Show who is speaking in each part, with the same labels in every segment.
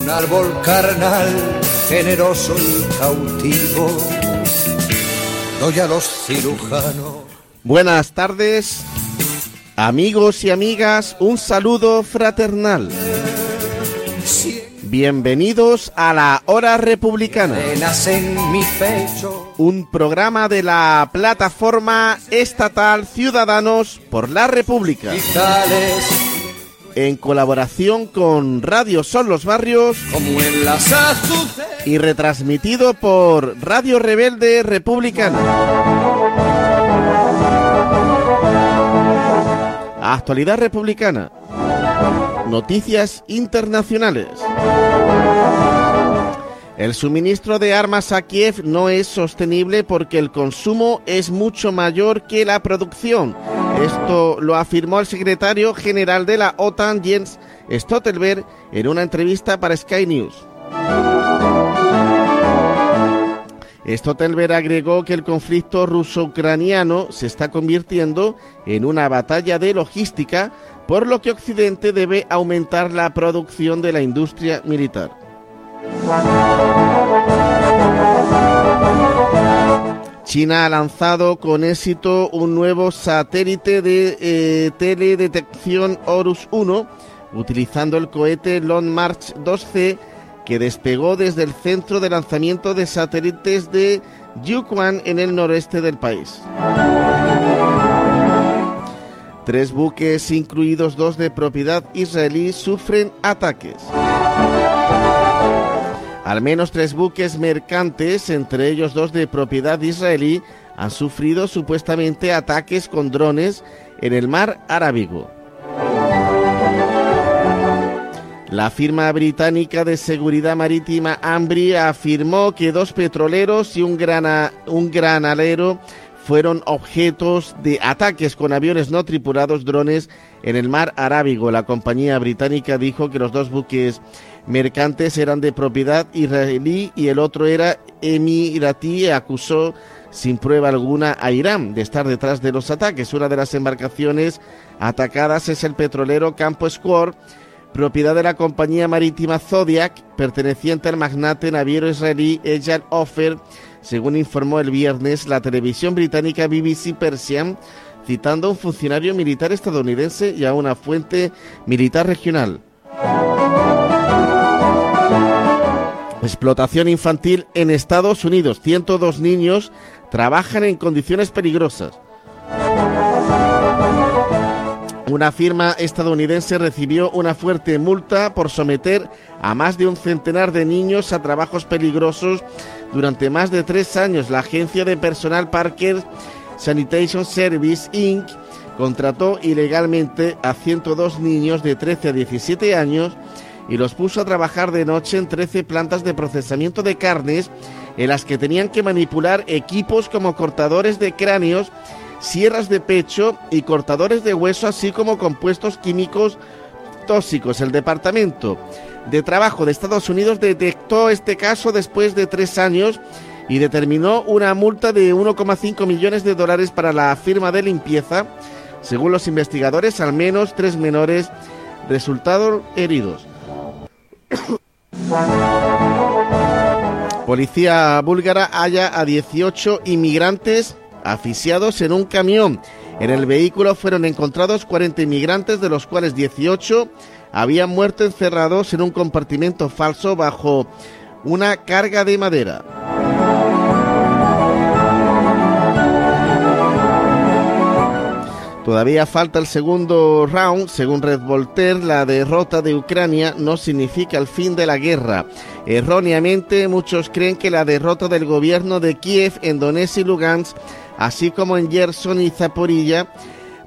Speaker 1: Un árbol carnal, generoso y cautivo, doy a los cirujanos.
Speaker 2: Buenas tardes, amigos y amigas, un saludo fraternal. Bienvenidos a la Hora Republicana, un programa de la plataforma estatal Ciudadanos por la República,
Speaker 1: Vitales,
Speaker 2: en colaboración con Radio Son los Barrios
Speaker 1: como en las
Speaker 2: y retransmitido por Radio Rebelde Republicana. Actualidad republicana. Noticias internacionales. El suministro de armas a Kiev no es sostenible porque el consumo es mucho mayor que la producción. Esto lo afirmó el secretario general de la OTAN, Jens Stoltenberg, en una entrevista para Sky News. Stoltenberg agregó que el conflicto ruso-ucraniano se está convirtiendo en una batalla de logística, por lo que Occidente debe aumentar la producción de la industria militar. China ha lanzado con éxito un nuevo satélite de eh, teledetección Horus 1 utilizando el cohete Long March 2C que despegó desde el centro de lanzamiento de satélites de Yukwan en el noreste del país. Tres buques, incluidos dos de propiedad israelí, sufren ataques. Al menos tres buques mercantes, entre ellos dos de propiedad israelí, han sufrido supuestamente ataques con drones en el mar Arábigo. La firma británica de seguridad marítima Ambri afirmó que dos petroleros y un, grana, un granalero fueron objetos de ataques con aviones no tripulados drones en el mar Arábigo. La compañía británica dijo que los dos buques mercantes eran de propiedad israelí y el otro era emiratí acusó sin prueba alguna a Irán de estar detrás de los ataques. Una de las embarcaciones atacadas es el petrolero Campo Square, propiedad de la compañía marítima Zodiac, perteneciente al magnate naviero israelí Eyal Ofer, según informó el viernes la televisión británica BBC Persian, citando a un funcionario militar estadounidense y a una fuente militar regional. Explotación infantil en Estados Unidos. 102 niños trabajan en condiciones peligrosas. Una firma estadounidense recibió una fuerte multa por someter a más de un centenar de niños a trabajos peligrosos durante más de tres años. La agencia de personal Parker Sanitation Service Inc. contrató ilegalmente a 102 niños de 13 a 17 años y los puso a trabajar de noche en 13 plantas de procesamiento de carnes en las que tenían que manipular equipos como cortadores de cráneos, sierras de pecho y cortadores de hueso, así como compuestos químicos tóxicos. El Departamento de Trabajo de Estados Unidos detectó este caso después de tres años y determinó una multa de 1,5 millones de dólares para la firma de limpieza. Según los investigadores, al menos tres menores resultaron heridos. Policía búlgara halla a 18 inmigrantes asfixiados en un camión. En el vehículo fueron encontrados 40 inmigrantes, de los cuales 18 habían muerto encerrados en un compartimento falso bajo una carga de madera. Todavía falta el segundo round. Según Red Voltaire, la derrota de Ucrania no significa el fin de la guerra. Erróneamente, muchos creen que la derrota del gobierno de Kiev en Donetsk y Lugansk, así como en Gerson y Zaporilla,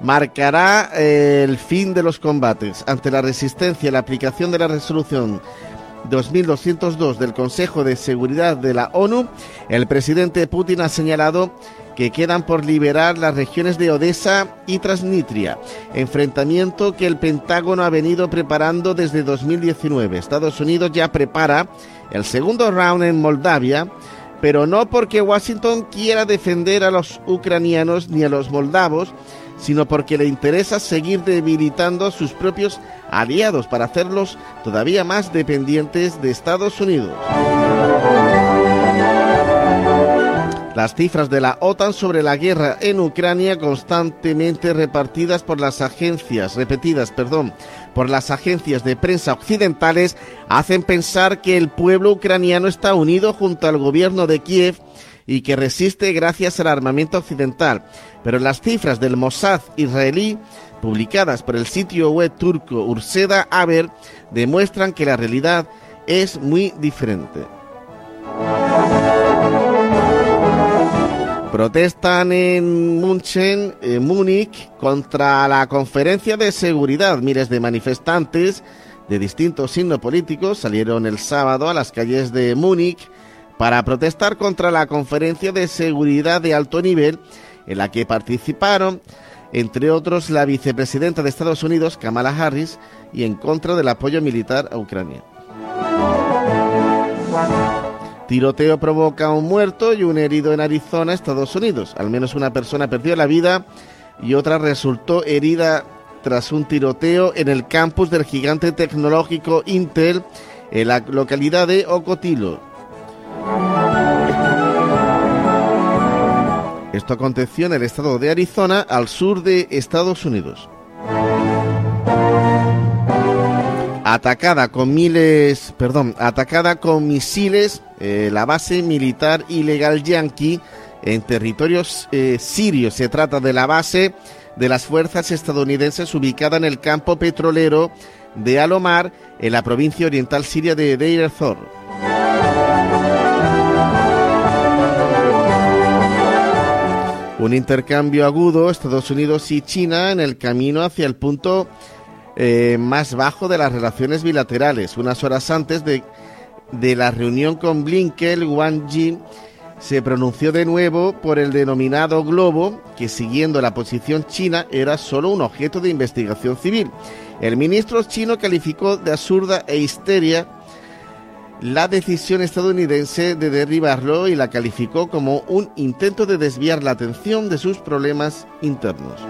Speaker 2: marcará eh, el fin de los combates. Ante la resistencia la aplicación de la resolución 2202 del Consejo de Seguridad de la ONU, el presidente Putin ha señalado que quedan por liberar las regiones de Odessa y Transnistria, enfrentamiento que el Pentágono ha venido preparando desde 2019. Estados Unidos ya prepara el segundo round en Moldavia, pero no porque Washington quiera defender a los ucranianos ni a los moldavos, sino porque le interesa seguir debilitando sus propios aliados para hacerlos todavía más dependientes de Estados Unidos. Las cifras de la OTAN sobre la guerra en Ucrania constantemente repartidas por las agencias, repetidas, perdón, por las agencias de prensa occidentales hacen pensar que el pueblo ucraniano está unido junto al gobierno de Kiev y que resiste gracias al armamento occidental. Pero las cifras del Mossad israelí publicadas por el sitio web turco Urseda Haber demuestran que la realidad es muy diferente. Protestan en München, en Múnich, contra la conferencia de seguridad. Miles de manifestantes de distintos signos políticos salieron el sábado a las calles de Múnich para protestar contra la conferencia de seguridad de alto nivel en la que participaron, entre otros, la vicepresidenta de Estados Unidos, Kamala Harris, y en contra del apoyo militar a Ucrania. Tiroteo provoca un muerto y un herido en Arizona, Estados Unidos. Al menos una persona perdió la vida y otra resultó herida tras un tiroteo en el campus del gigante tecnológico Intel en la localidad de Ocotilo. Esto aconteció en el estado de Arizona, al sur de Estados Unidos. atacada con miles, perdón, atacada con misiles eh, la base militar ilegal yanqui en territorios eh, sirios. Se trata de la base de las fuerzas estadounidenses ubicada en el campo petrolero de Alomar, en la provincia oriental siria de Deir ez-Zor. Un intercambio agudo Estados Unidos y China en el camino hacia el punto eh, más bajo de las relaciones bilaterales. Unas horas antes de, de la reunión con Blinken, Wang Yi se pronunció de nuevo por el denominado globo, que siguiendo la posición china era solo un objeto de investigación civil. El ministro chino calificó de absurda e histeria la decisión estadounidense de derribarlo y la calificó como un intento de desviar la atención de sus problemas internos.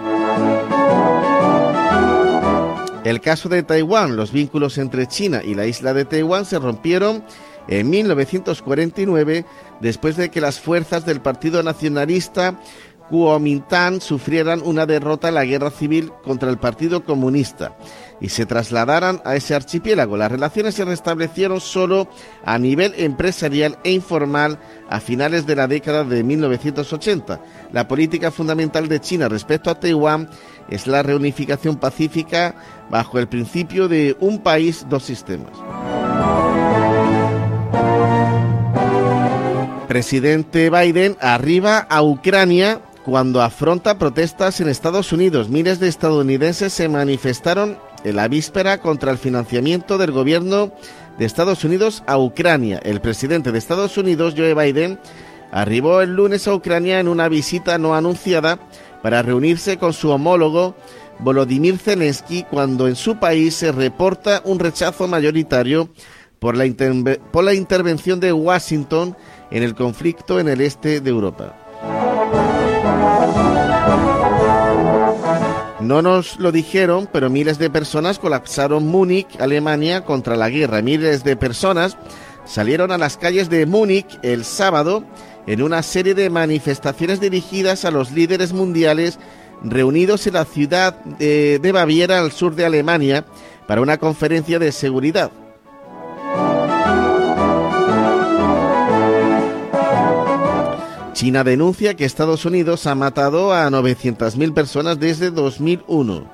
Speaker 2: El caso de Taiwán, los vínculos entre China y la isla de Taiwán se rompieron en 1949 después de que las fuerzas del Partido Nacionalista Kuomintang sufrieran una derrota en la guerra civil contra el Partido Comunista y se trasladaran a ese archipiélago. Las relaciones se restablecieron solo a nivel empresarial e informal a finales de la década de 1980. La política fundamental de China respecto a Taiwán es la reunificación pacífica bajo el principio de un país, dos sistemas. Presidente Biden arriba a Ucrania cuando afronta protestas en Estados Unidos. Miles de estadounidenses se manifestaron en la víspera contra el financiamiento del gobierno de Estados Unidos a Ucrania. El presidente de Estados Unidos, Joe Biden, arribó el lunes a Ucrania en una visita no anunciada para reunirse con su homólogo Volodymyr Zelensky cuando en su país se reporta un rechazo mayoritario por la, por la intervención de Washington en el conflicto en el este de Europa. No nos lo dijeron, pero miles de personas colapsaron Múnich, Alemania, contra la guerra. Miles de personas salieron a las calles de Múnich el sábado en una serie de manifestaciones dirigidas a los líderes mundiales reunidos en la ciudad de, de Baviera, al sur de Alemania, para una conferencia de seguridad. China denuncia que Estados Unidos ha matado a 900.000 personas desde 2001.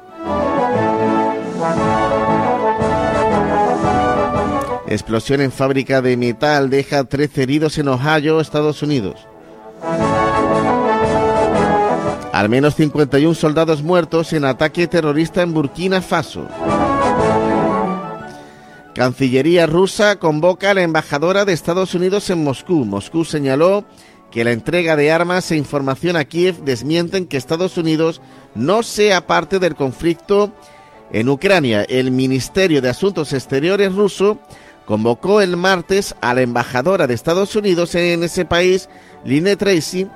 Speaker 2: Explosión en fábrica de metal deja 13 heridos en Ohio, Estados Unidos. Al menos 51 soldados muertos en ataque terrorista en Burkina Faso. Cancillería rusa convoca a la embajadora de Estados Unidos en Moscú. Moscú señaló que la entrega de armas e información a Kiev desmienten que Estados Unidos no sea parte del conflicto en Ucrania. El Ministerio de Asuntos Exteriores ruso convocó el martes a la embajadora de Estados Unidos en ese país, Line Tracy,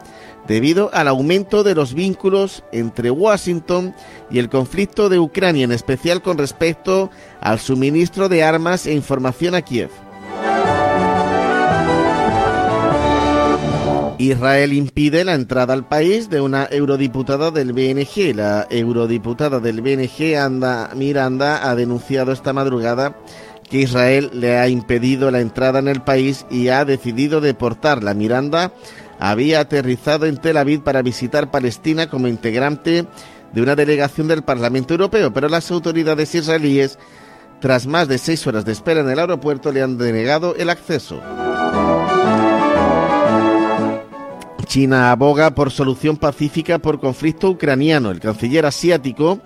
Speaker 2: debido al aumento de los vínculos entre Washington y el conflicto de Ucrania, en especial con respecto al suministro de armas e información a Kiev. Israel impide la entrada al país de una eurodiputada del BNG. La eurodiputada del BNG, Anda Miranda, ha denunciado esta madrugada que Israel le ha impedido la entrada en el país y ha decidido deportarla. Miranda había aterrizado en Tel Aviv para visitar Palestina como integrante de una delegación del Parlamento Europeo, pero las autoridades israelíes, tras más de seis horas de espera en el aeropuerto, le han denegado el acceso. China aboga por solución pacífica por conflicto ucraniano. El canciller asiático,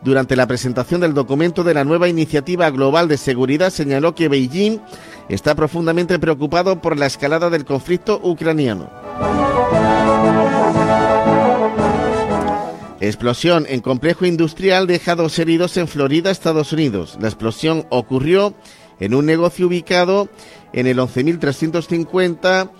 Speaker 2: durante la presentación del documento de la nueva iniciativa global de seguridad, señaló que Beijing está profundamente preocupado por la escalada del conflicto ucraniano. Explosión en complejo industrial deja dos heridos en Florida, Estados Unidos. La explosión ocurrió en un negocio ubicado en el 11.350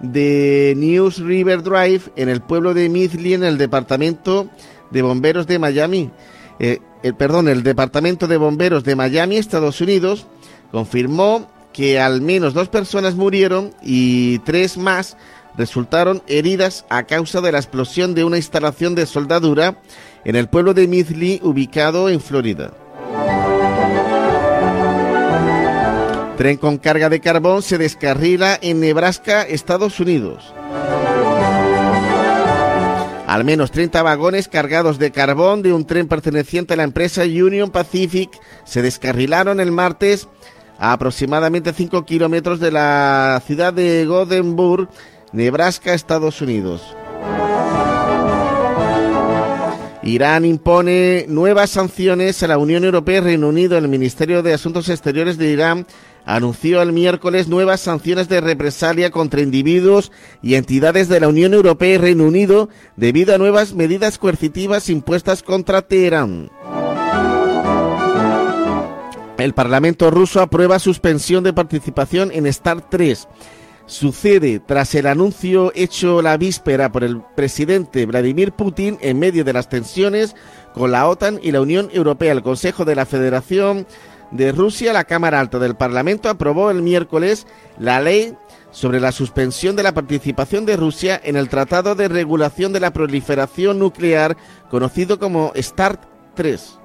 Speaker 2: de News River Drive en el pueblo de Midley en el departamento de bomberos de Miami. Eh, el, perdón, el departamento de bomberos de Miami, Estados Unidos, confirmó que al menos dos personas murieron y tres más resultaron heridas a causa de la explosión de una instalación de soldadura en el pueblo de Midley ubicado en Florida. Tren con carga de carbón se descarrila en Nebraska, Estados Unidos. Al menos 30 vagones cargados de carbón de un tren perteneciente a la empresa Union Pacific se descarrilaron el martes a aproximadamente 5 kilómetros de la ciudad de Gothenburg, Nebraska, Estados Unidos. Irán impone nuevas sanciones a la Unión Europea y Reino Unido. El Ministerio de Asuntos Exteriores de Irán anunció el miércoles nuevas sanciones de represalia contra individuos y entidades de la Unión Europea y Reino Unido debido a nuevas medidas coercitivas impuestas contra Teherán. El Parlamento ruso aprueba suspensión de participación en Star 3. Sucede tras el anuncio hecho la víspera por el presidente Vladimir Putin en medio de las tensiones con la OTAN y la Unión Europea. El Consejo de la Federación de Rusia, la Cámara Alta del Parlamento aprobó el miércoles la ley sobre la suspensión de la participación de Rusia en el Tratado de Regulación de la Proliferación Nuclear, conocido como START 3.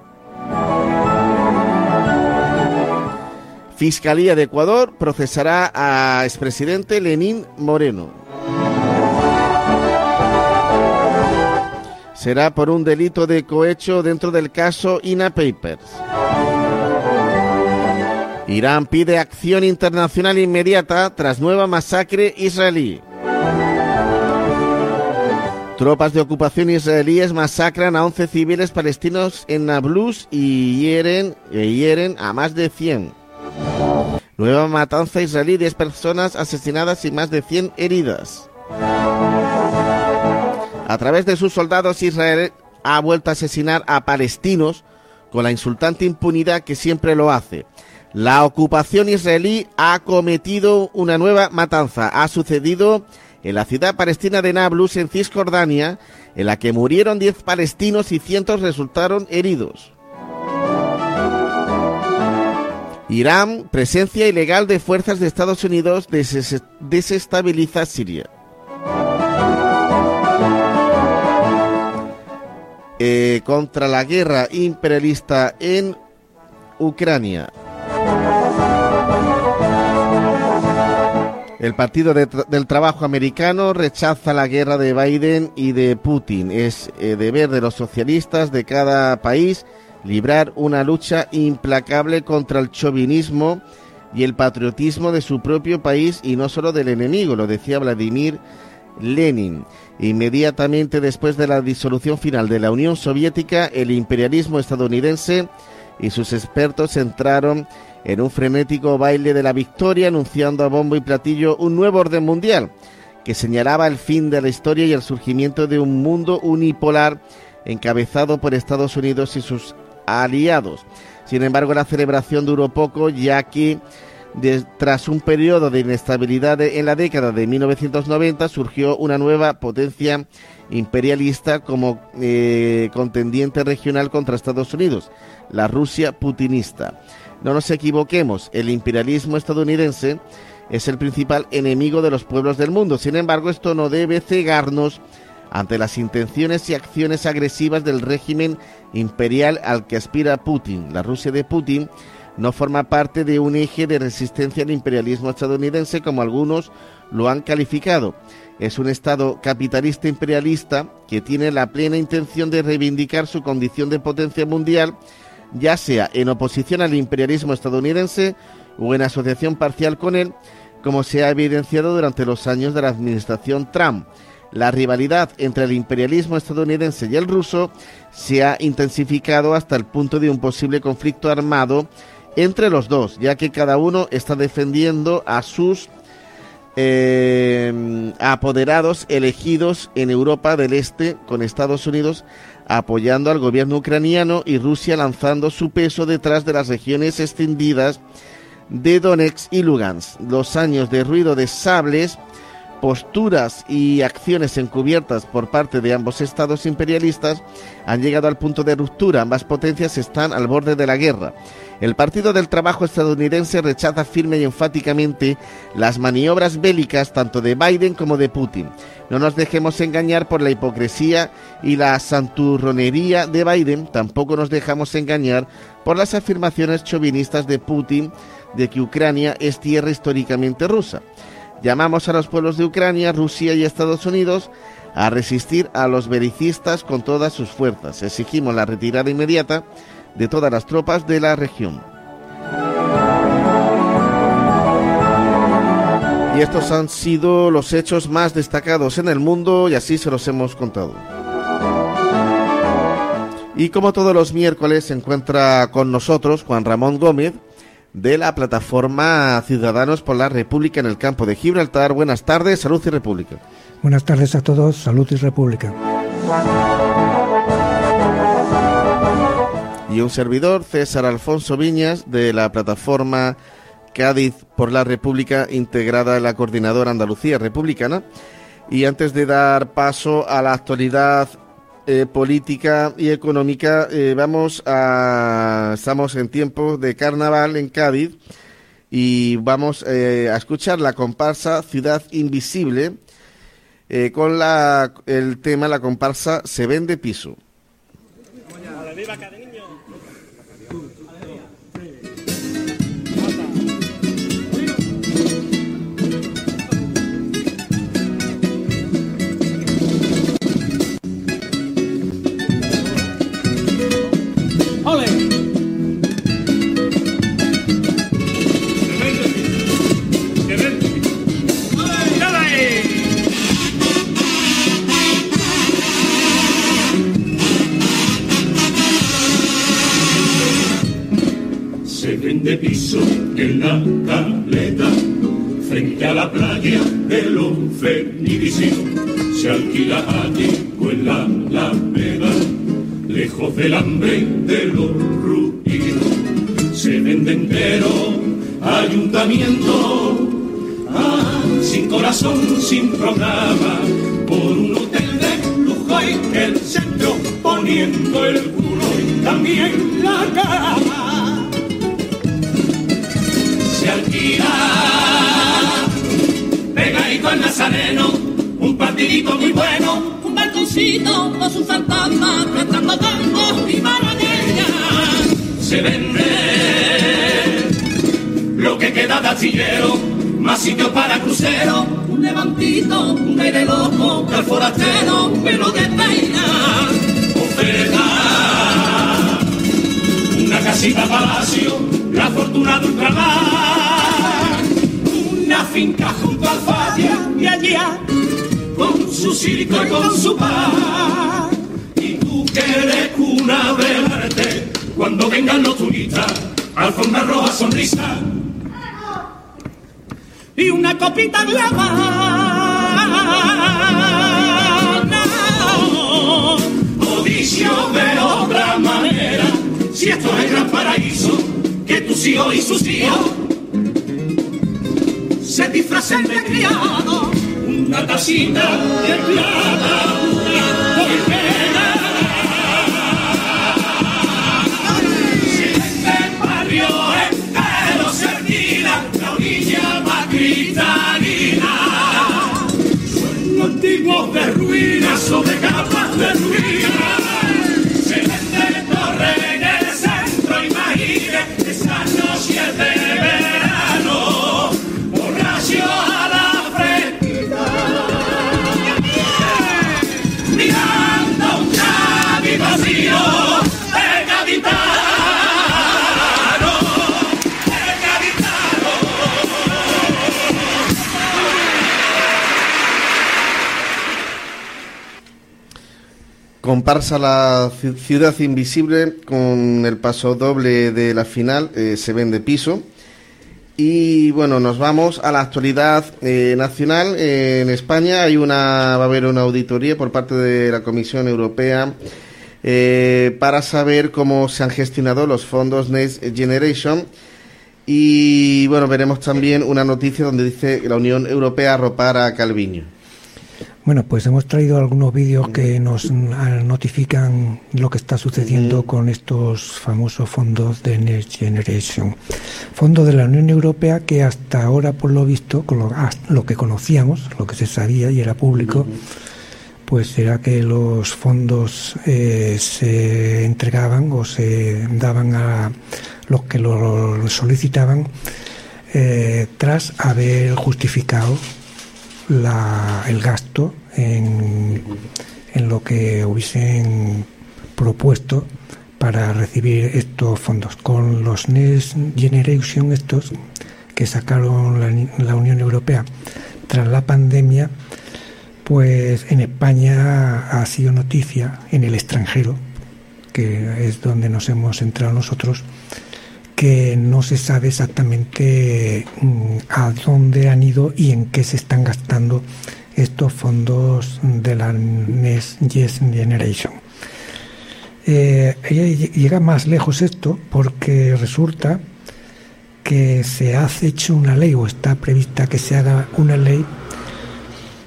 Speaker 2: Fiscalía de Ecuador procesará a expresidente Lenín Moreno. Será por un delito de cohecho dentro del caso INA Papers. Irán pide acción internacional inmediata tras nueva masacre israelí. Tropas de ocupación israelíes masacran a 11 civiles palestinos en Nablus y hieren, hieren a más de 100. Nueva matanza israelí, 10 personas asesinadas y más de 100 heridas. A través de sus soldados, Israel ha vuelto a asesinar a palestinos con la insultante impunidad que siempre lo hace. La ocupación israelí ha cometido una nueva matanza. Ha sucedido en la ciudad palestina de Nablus, en Cisjordania, en la que murieron 10 palestinos y cientos resultaron heridos. Irán, presencia ilegal de fuerzas de Estados Unidos desestabiliza Siria. Eh, contra la guerra imperialista en Ucrania. El Partido del Trabajo americano rechaza la guerra de Biden y de Putin. Es eh, deber de los socialistas de cada país librar una lucha implacable contra el chauvinismo y el patriotismo de su propio país y no solo del enemigo, lo decía Vladimir Lenin. Inmediatamente después de la disolución final de la Unión Soviética, el imperialismo estadounidense y sus expertos entraron en un frenético baile de la victoria, anunciando a bombo y platillo un nuevo orden mundial que señalaba el fin de la historia y el surgimiento de un mundo unipolar encabezado por Estados Unidos y sus aliados. Sin embargo, la celebración duró poco, ya que tras un periodo de inestabilidad en la década de 1990 surgió una nueva potencia imperialista como eh, contendiente regional contra Estados Unidos, la Rusia putinista. No nos equivoquemos, el imperialismo estadounidense es el principal enemigo de los pueblos del mundo. Sin embargo, esto no debe cegarnos ante las intenciones y acciones agresivas del régimen imperial al que aspira Putin. La Rusia de Putin no forma parte de un eje de resistencia al imperialismo estadounidense como algunos lo han calificado. Es un Estado capitalista imperialista que tiene la plena intención de reivindicar su condición de potencia mundial, ya sea en oposición al imperialismo estadounidense o en asociación parcial con él, como se ha evidenciado durante los años de la administración Trump. La rivalidad entre el imperialismo estadounidense y el ruso se ha intensificado hasta el punto de un posible conflicto armado entre los dos, ya que cada uno está defendiendo a sus eh, apoderados elegidos en Europa del Este con Estados Unidos apoyando al gobierno ucraniano y Rusia lanzando su peso detrás de las regiones extendidas de Donetsk y Lugansk. Los años de ruido de sables, posturas y acciones encubiertas por parte de ambos estados imperialistas han llegado al punto de ruptura. Ambas potencias están al borde de la guerra. El Partido del Trabajo estadounidense rechaza firme y enfáticamente las maniobras bélicas tanto de Biden como de Putin. No nos dejemos engañar por la hipocresía y la santurronería de Biden, tampoco nos dejamos engañar por las afirmaciones chauvinistas de Putin de que Ucrania es tierra históricamente rusa. Llamamos a los pueblos de Ucrania, Rusia y Estados Unidos a resistir a los belicistas con todas sus fuerzas. Exigimos la retirada inmediata de todas las tropas de la región. Y estos han sido los hechos más destacados en el mundo y así se los hemos contado. Y como todos los miércoles se encuentra con nosotros Juan Ramón Gómez de la plataforma Ciudadanos por la República en el campo de Gibraltar. Buenas tardes, salud y república.
Speaker 3: Buenas tardes a todos, salud y república.
Speaker 2: Y un servidor, César Alfonso Viñas, de la plataforma Cádiz por la República, integrada en la Coordinadora Andalucía Republicana. Y antes de dar paso a la actualidad eh, política y económica, eh, vamos a. Estamos en tiempo de carnaval en Cádiz y vamos eh, a escuchar la comparsa Ciudad Invisible con la, el tema, la comparsa Se vende piso.
Speaker 4: De piso en la caleta, frente a la playa de los Fenicio, se alquila allí en la Alameda, lejos del hambre de los ruidos, se vende entero ayuntamiento, ah, sin corazón, sin programa, por un hotel de lujo en el centro, poniendo el culo y también la cama se alquila. Pegadito al nazareno, un partidito muy bueno, un balconcito con su fantasma, cantando tango y maravillas. Se vende lo que queda de astillero, más sitio para crucero, un levantito, un aire loco, que al forastero pelo de peina. Oferta una casita palacio, la fortuna de ultramar, una finca junto al falla y allá, con su circo y con su paz. Y tú que eres una verde, cuando vengan los turistas, alfombra roja sonrisa. Y una copita de la Odicio de otra manera, si esto es el gran paraíso, hijos y sus hijos se disfracen de criado, una tacita de plata, una. Si el barrio entero se la orilla más
Speaker 2: Comparsa la ci- ciudad invisible con el paso doble de la final, eh, se vende piso. Y bueno, nos vamos a la actualidad eh, nacional. Eh, en España hay una, va a haber una auditoría por parte de la Comisión Europea eh, para saber cómo se han gestionado los fondos Next Generation. Y bueno, veremos también una noticia donde dice que la Unión Europea arropar a Calviño.
Speaker 3: Bueno, pues hemos traído algunos vídeos que nos mm, notifican lo que está sucediendo con estos famosos fondos de Next Generation. Fondos de la Unión Europea que hasta ahora, por lo visto, con lo, hasta lo que conocíamos, lo que se sabía y era público, pues era que los fondos eh, se entregaban o se daban a los que lo solicitaban eh, tras haber justificado la- el gasto en, en lo que hubiesen propuesto para recibir estos fondos. Con los Next Generation estos que sacaron la, la Unión Europea tras la pandemia, pues en España ha sido noticia, en el extranjero, que es donde nos hemos entrado nosotros, que no se sabe exactamente mm, a dónde han ido y en qué se están gastando estos fondos de la Next Generation. Eh, llega más lejos esto porque resulta que se ha hecho una ley o está prevista que se haga una ley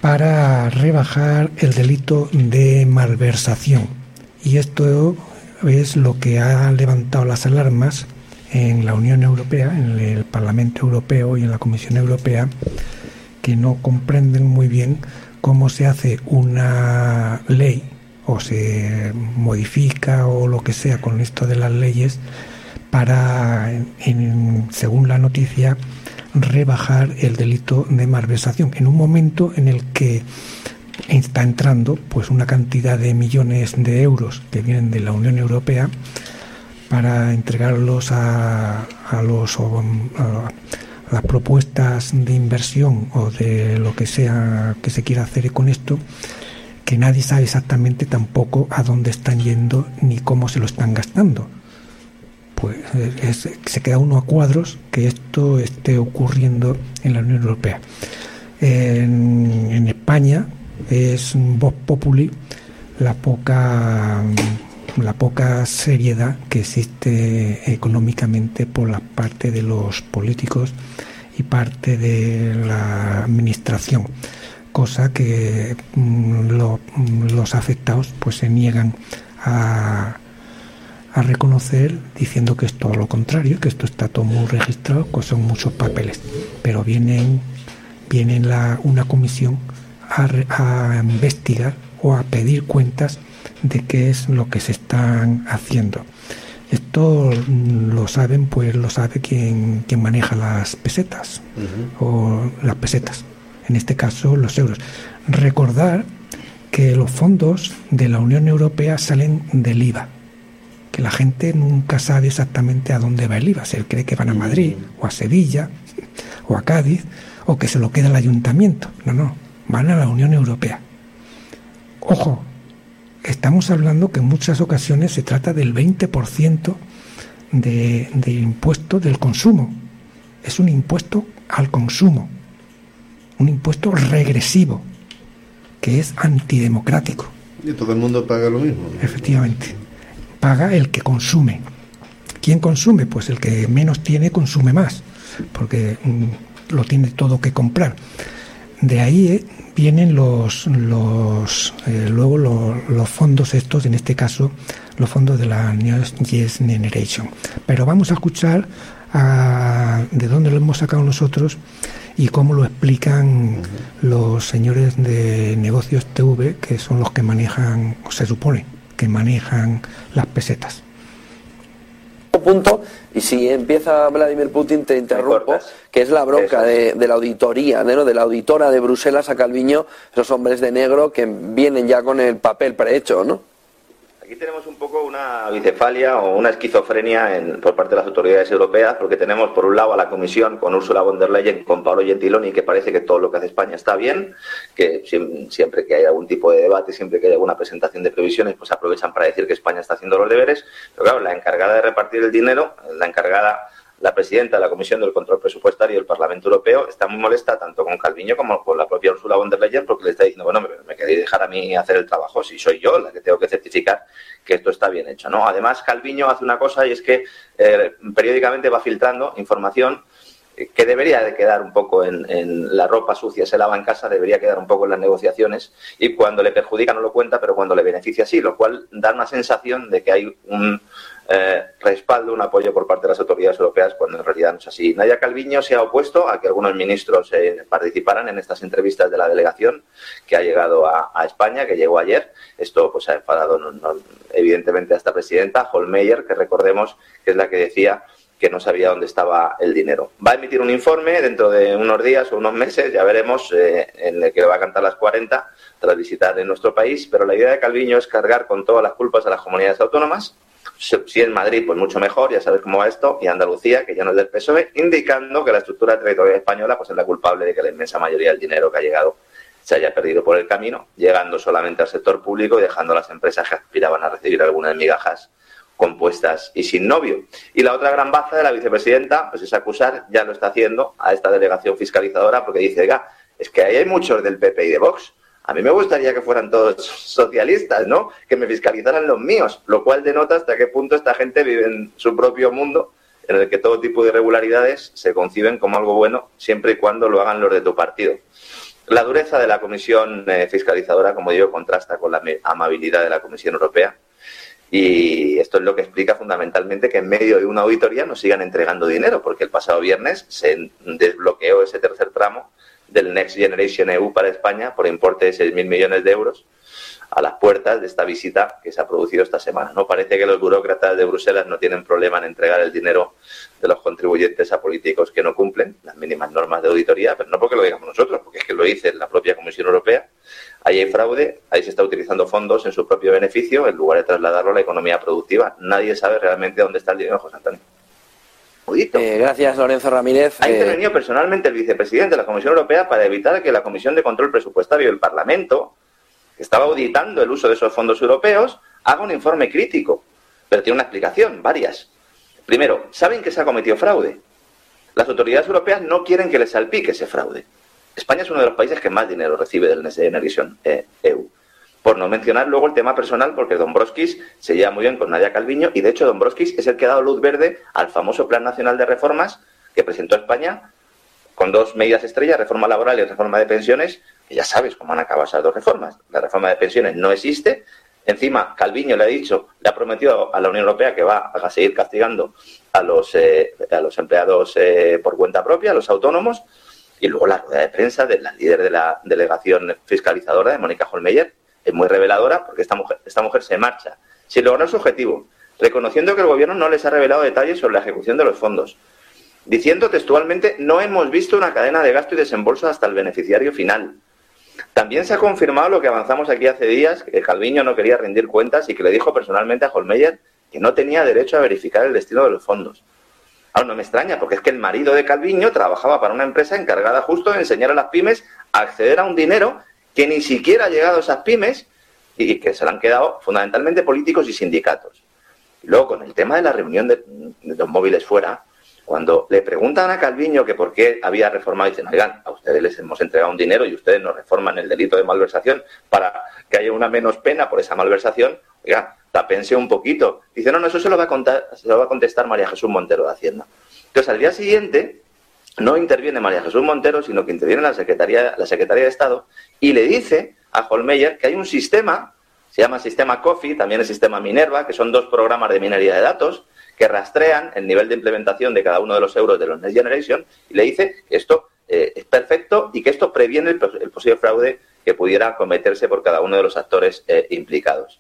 Speaker 3: para rebajar el delito de malversación. Y esto es lo que ha levantado las alarmas en la Unión Europea, en el Parlamento Europeo y en la Comisión Europea, que no comprenden muy bien cómo se hace una ley o se modifica o lo que sea con esto de las leyes para, en- según la noticia, rebajar el delito de malversación. En un momento en el que está entrando pues una cantidad de millones de euros que vienen de la Unión Europea para entregarlos a, a los a las propuestas de inversión o de lo que sea que se quiera hacer con esto que nadie sabe exactamente tampoco a dónde están yendo ni cómo se lo están gastando pues es- se queda uno a cuadros que esto esté ocurriendo en la Unión Europea. En, en España es vox populi la poca la poca seriedad que existe económicamente por la parte de los políticos y parte de la administración cosa que mm, mm, los afectados pues se niegan a, a reconocer diciendo que es todo lo contrario, que esto está todo muy registrado, son muchos papeles. Pero vienen, viene la, una comisión a, a investigar o a pedir cuentas de qué es lo que se están haciendo. Esto lo saben, pues lo sabe quien, quien maneja las pesetas o las pesetas, en este caso los euros. Recordar que los fondos de la Unión Europea salen del IVA, que la gente nunca sabe exactamente a dónde va el IVA, se cree que van a Madrid o a Sevilla o a Cádiz o que se lo queda el ayuntamiento. No, no, van a la Unión Europea. Ojo, estamos hablando que en muchas ocasiones se trata del 20% de, de impuesto del consumo. Es un impuesto al consumo, un impuesto regresivo, que es antidemocrático.
Speaker 2: Y todo el mundo paga lo mismo.
Speaker 3: Efectivamente. Paga el que consume. ¿Quién consume? Pues el que menos tiene consume más. Porque mm, lo tiene todo que comprar. De ahí eh, vienen los, los eh, luego los fondos estos, en este caso los fondos de la New Yes Generation. Pero vamos a escuchar de dónde lo hemos sacado nosotros y cómo lo explican los señores de negocios TV, que son los que manejan, se supone, que manejan las pesetas
Speaker 5: punto y si empieza Vladimir Putin te interrumpo, que es la bronca de, la auditoría, ¿no? de la auditora de Bruselas a Calviño, esos hombres de negro que vienen ya con el papel prehecho, ¿no?
Speaker 6: Aquí tenemos un poco una bicefalia o una esquizofrenia por parte de las autoridades europeas, porque tenemos por un lado a la Comisión con Ursula von der Leyen, con Paolo Gentiloni, que parece que todo lo que hace España está bien, que siempre que hay algún tipo de debate, siempre que hay alguna presentación de previsiones, pues aprovechan para decir que España está haciendo los deberes. Pero claro, la encargada de repartir el dinero, la encargada la presidenta de la Comisión del Control Presupuestario del Parlamento Europeo está muy molesta tanto con Calviño como con la propia Ursula von der Leyen porque le está diciendo, bueno, me, queréis dejar a mí hacer el trabajo si soy yo la que tengo que certificar que esto está bien hecho. ¿no? Además, Calviño hace una cosa y es que eh, periódicamente va filtrando información que debería de quedar un poco en, en, la ropa sucia se lava en casa, debería quedar un poco en las negociaciones y cuando le perjudica no lo cuenta, pero cuando le beneficia sí, lo cual da una sensación de que hay un, eh, respaldo, un apoyo por parte de las autoridades europeas, cuando en realidad no es así. Nadia Calviño se ha opuesto a que algunos ministros eh, participaran en estas entrevistas de la delegación que ha llegado a, España, que llegó ayer. Esto pues ha enfadado evidentemente a esta presidenta, Holmeyer, que recordemos que es la que decía que no sabía dónde estaba el dinero. Va a emitir un informe dentro de unos días o unos meses, ya veremos, eh, en el que va a cantar las 40 tras visitar en nuestro país, pero la idea de Calviño es cargar con todas las culpas a las comunidades autónomas si es Madrid, pues mucho mejor, ya sabes cómo va esto, y Andalucía, que ya no es del PSOE, indicando que la estructura territorial española pues es la culpable de que la inmensa mayoría del dinero que ha llegado se haya perdido por el camino, llegando solamente al sector público y dejando a las empresas que aspiraban a recibir algunas migajas compuestas y sin novio. Y la otra gran baza de la vicepresidenta pues es acusar, ya lo está haciendo, a esta delegación fiscalizadora porque dice, oiga, es que ahí hay muchos del PP y de Vox a mí me gustaría que fueran todos socialistas, ¿no? Que me fiscalizaran los míos, lo cual denota hasta qué punto esta gente vive en su propio mundo en el que todo tipo de irregularidades se conciben como algo bueno siempre y cuando lo hagan los de tu partido. La dureza de la Comisión eh, Fiscalizadora, como digo, contrasta con la amabilidad de la Comisión Europea. Y esto es lo que explica fundamentalmente que en medio de una auditoría nos sigan entregando dinero, porque el pasado viernes se desbloqueó ese tercer tramo del Next Generation EU para España por importe de 6.000 millones de euros a las puertas de esta visita que se ha producido esta semana. No parece que los burócratas de Bruselas no tienen problema en entregar el dinero de los contribuyentes a políticos que no cumplen las mínimas normas de auditoría, pero no porque lo digamos nosotros, porque es que lo dice la propia Comisión Europea. Ahí hay fraude, ahí se está utilizando fondos en su propio beneficio en lugar de trasladarlo a la economía productiva. Nadie sabe realmente dónde está el dinero, José Antonio.
Speaker 5: Eh, gracias, Lorenzo Ramírez.
Speaker 6: Ha eh, intervenido personalmente el vicepresidente de la Comisión Europea para evitar que la Comisión de Control Presupuestario del Parlamento, que estaba auditando el uso de esos fondos europeos, haga un informe crítico. Pero tiene una explicación, varias. Primero, saben que se ha cometido fraude. Las autoridades europeas no quieren que les salpique ese fraude. España es uno de los países que más dinero recibe del EU. Eh, por no mencionar luego el tema personal, porque Dombrovskis se lleva muy bien con Nadia Calviño y de hecho Dombrovskis es el que ha dado luz verde al famoso Plan Nacional de Reformas que presentó España con dos medidas estrellas, reforma laboral y reforma de pensiones, y ya sabes cómo han acabado esas dos reformas. La reforma de pensiones no existe. Encima, Calviño le ha dicho, le ha prometido a la Unión Europea que va a seguir castigando a los, eh, a los empleados eh, por cuenta propia, a los autónomos. Y luego la rueda de prensa de la líder de la delegación fiscalizadora, de Mónica Holmeyer, es muy reveladora porque esta mujer, esta mujer se marcha sin lograr su objetivo, reconociendo que el gobierno no les ha revelado detalles sobre la ejecución de los fondos, diciendo textualmente no hemos visto una cadena de gasto y desembolso hasta el beneficiario final. También se ha confirmado lo que avanzamos aquí hace días, que Calviño no quería rendir cuentas y que le dijo personalmente a Holmeyer que no tenía derecho a verificar el destino de los fondos. Ahora no me extraña, porque es que el marido de Calviño trabajaba para una empresa encargada justo de enseñar a las pymes a acceder a un dinero que ni siquiera ha llegado a esas pymes y que se le han quedado fundamentalmente políticos y sindicatos. Luego, con el tema de la reunión de, los móviles fuera, cuando le preguntan a Calviño que por qué había reformado, dicen, oigan, a ustedes les hemos entregado un dinero y ustedes nos reforman el delito de malversación para que haya una menos pena por esa malversación, oigan, tapense un poquito. Dice, no, no, eso se lo va a, contar, se lo va a contestar María Jesús Montero de Hacienda. Entonces, al día siguiente, no interviene María Jesús Montero, sino que interviene la Secretaría, la Secretaría de Estado y le dice a Holmeyer que hay un sistema, se llama sistema COFI, también el sistema Minerva, que son dos programas de minería de datos, que rastrean el nivel de implementación de cada uno de los euros de los Next Generation y le dice que esto eh, es perfecto y que esto previene el, posible fraude que pudiera cometerse por cada uno de los actores eh, implicados.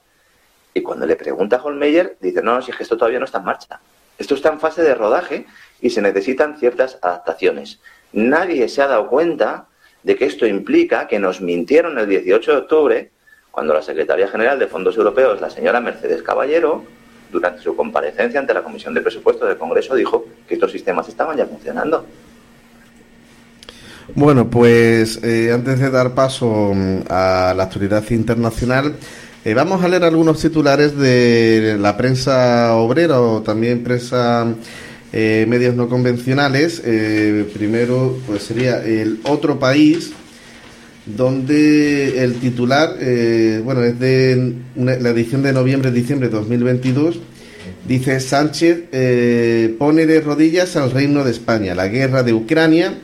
Speaker 6: Y cuando le pregunta a Holmeyer, dice, no, no, si es que esto todavía no está en marcha. Esto está en fase de rodaje y se necesitan ciertas adaptaciones. Nadie se ha dado cuenta de que esto implica que nos mintieron el 18 de octubre cuando la Secretaria General de Fondos Europeos, la señora Mercedes Caballero, durante su comparecencia ante la Comisión de Presupuestos del Congreso, dijo que estos sistemas estaban ya funcionando.
Speaker 2: Bueno, pues eh, antes de dar paso mm, a la actualidad internacional, eh, vamos a leer algunos titulares de la prensa obrera o también prensa eh, medios no convencionales. primero, pues sería el otro país, donde el titular, eh, bueno, es de la edición de noviembre-diciembre de 2022, dice Sánchez eh, pone de rodillas al reino de España. La guerra de Ucrania,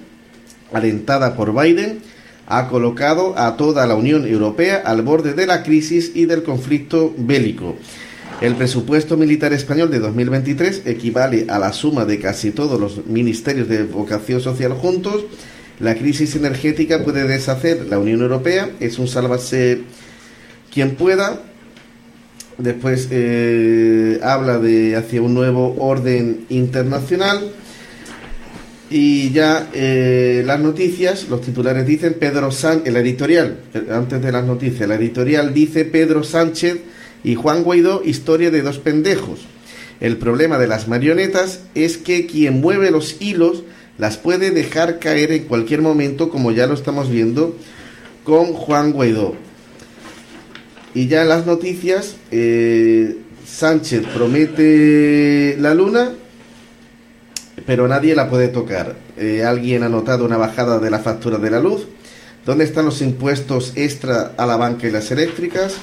Speaker 2: alentada por Biden, ha colocado a toda la Unión Europea al borde de la crisis y del conflicto bélico. El presupuesto militar español de 2023 equivale a la suma de casi todos los ministerios de vocación social juntos la crisis energética puede deshacer la Unión Europea, es un sálvase quien pueda. Después eh, habla de hacia un nuevo orden internacional. Y ya eh, las noticias, los titulares dicen Pedro Sánchez, el editorial, antes de las noticias, la editorial dice Pedro Sánchez y Juan Guaidó, historia de dos pendejos. El problema de las marionetas es que quien mueve los hilos las puede dejar caer en cualquier momento, como ya lo estamos viendo con Juan Guaidó. Y ya en las noticias, eh, Sánchez promete la luna, pero nadie la puede tocar. Eh, alguien ha notado una bajada de la factura de la luz. ¿Dónde están los impuestos extra a la banca y las eléctricas?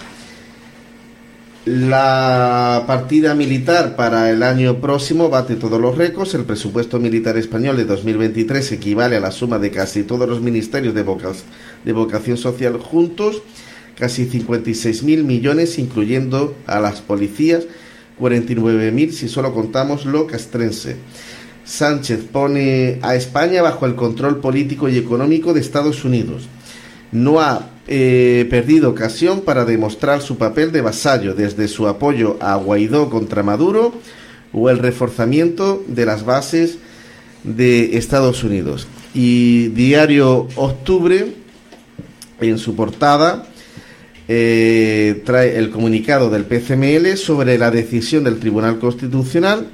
Speaker 2: La partida militar para el año próximo bate todos los récords. El presupuesto militar español de 2023 equivale a la suma de casi todos los ministerios de, vocación social juntos, casi 56.000 millones, incluyendo a las policías, 49.000 si solo contamos lo castrense. Sánchez pone a España bajo el control político y económico de Estados Unidos. No ha eh, perdido ocasión para demostrar su papel de vasallo, desde su apoyo a Guaidó contra Maduro o el reforzamiento de las bases de Estados Unidos. Y Diario Octubre, en su portada, eh, trae el comunicado del PCML sobre la decisión del Tribunal Constitucional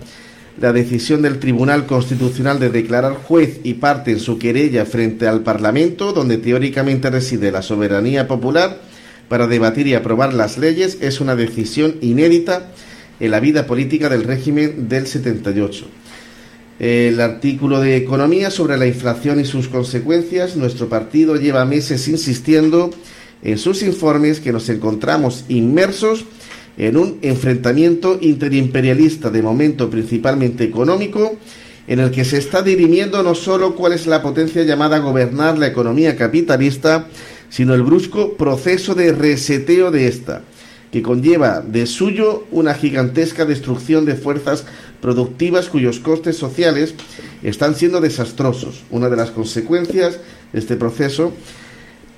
Speaker 2: la decisión del Tribunal Constitucional de declarar juez y parte en su querella frente al Parlamento, donde teóricamente reside la soberanía popular, para debatir y aprobar las leyes, es una decisión inédita en la vida política del régimen del 78. El artículo de Economía sobre la inflación y sus consecuencias, nuestro partido lleva meses insistiendo en sus informes que nos encontramos inmersos en un enfrentamiento interimperialista de momento principalmente económico, en el que se está dirimiendo no solo cuál es la potencia llamada a gobernar la economía capitalista, sino el brusco proceso de reseteo de esta, que conlleva de suyo una gigantesca destrucción de fuerzas productivas cuyos costes sociales están siendo desastrosos. Una de las consecuencias de este proceso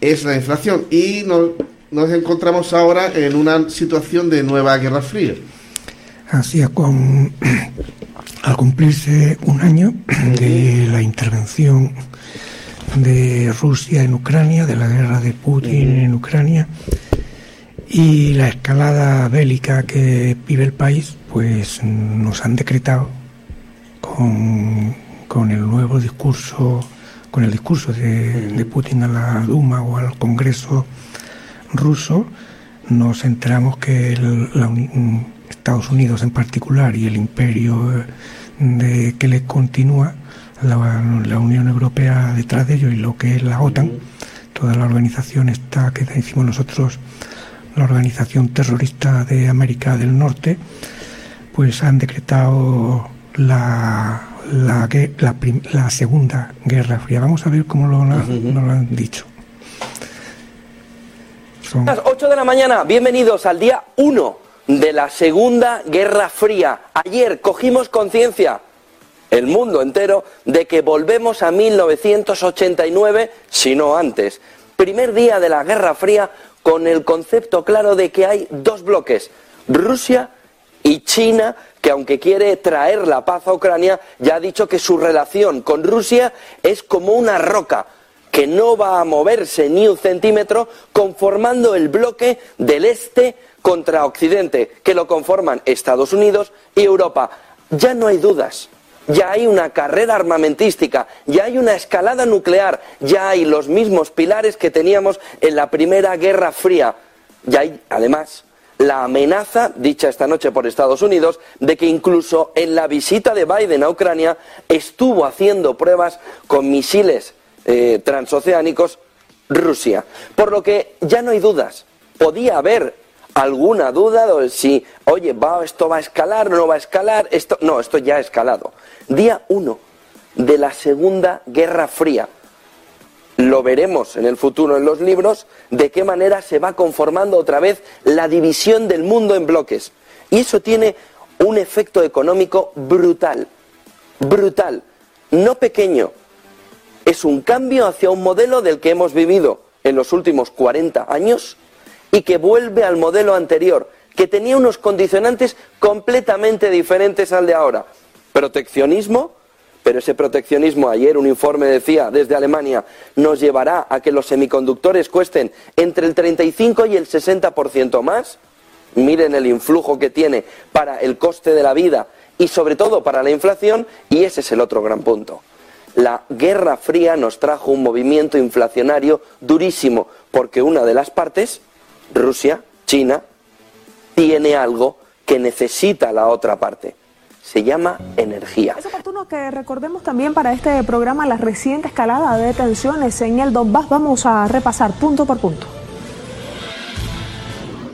Speaker 2: es la inflación y no nos encontramos ahora en una situación de nueva guerra fría.
Speaker 3: Así es, con, al cumplirse un año de la intervención de Rusia en Ucrania, de la guerra de Putin en Ucrania y la escalada bélica que vive el país, pues nos han decretado con, con el nuevo discurso, con el discurso de, de Putin a la Duma o al Congreso ruso, nos enteramos que Estados Unidos en particular y el imperio eh, de, que le continúa, la, Unión Europea detrás de ello y lo que es la OTAN, toda la organización esta que decimos nosotros, la organización terrorista de América del Norte, pues han decretado la, la, la, Segunda Guerra Fría. Vamos a ver cómo lo, lo han dicho.
Speaker 5: Son... Las 8 de la mañana, bienvenidos al día 1 de la Segunda Guerra Fría. Ayer cogimos conciencia, el mundo entero, de que volvemos a 1989, si no antes. Primer día de la Guerra Fría con el concepto claro de que hay dos bloques, Rusia y China, que aunque quiere traer la paz a Ucrania, ya ha dicho que su relación con Rusia es como una roca que no va a moverse ni un centímetro, conformando el bloque del este contra Occidente, que lo conforman Estados Unidos y Europa. Ya no hay dudas. Ya hay una carrera armamentística, ya hay una escalada nuclear, ya hay los mismos pilares que teníamos en la Primera Guerra Fría. Ya hay, además, la amenaza, dicha esta noche por Estados Unidos, de que incluso en la visita de Biden a Ucrania estuvo haciendo pruebas con misiles eh, transoceánicos Rusia. Por lo que ya no hay dudas. Podía haber alguna duda de si, oye, va, esto va a escalar, no va a escalar, esto, no, esto ya ha escalado. Día uno de la Segunda Guerra Fría lo veremos en el futuro en los libros, de qué manera se va conformando otra vez la división del mundo en bloques. Y eso tiene un efecto económico brutal, brutal, no pequeño. Es un cambio hacia un modelo del que hemos vivido en los últimos 40 años y que vuelve al modelo anterior, que tenía unos condicionantes completamente diferentes al de ahora. Proteccionismo, pero ese proteccionismo, ayer un informe decía desde Alemania, nos llevará a que los semiconductores cuesten entre el 35 y el 60% más. Miren el influjo que tiene para el coste de la vida y sobre todo para la inflación, y ese es el otro gran punto. La Guerra Fría nos trajo un movimiento inflacionario durísimo, porque una de las partes, Rusia, China, tiene algo que necesita la otra parte se llama energía.
Speaker 7: Es oportuno que recordemos también para este programa la reciente escalada de tensiones en el Donbass. Vamos a repasar punto por punto.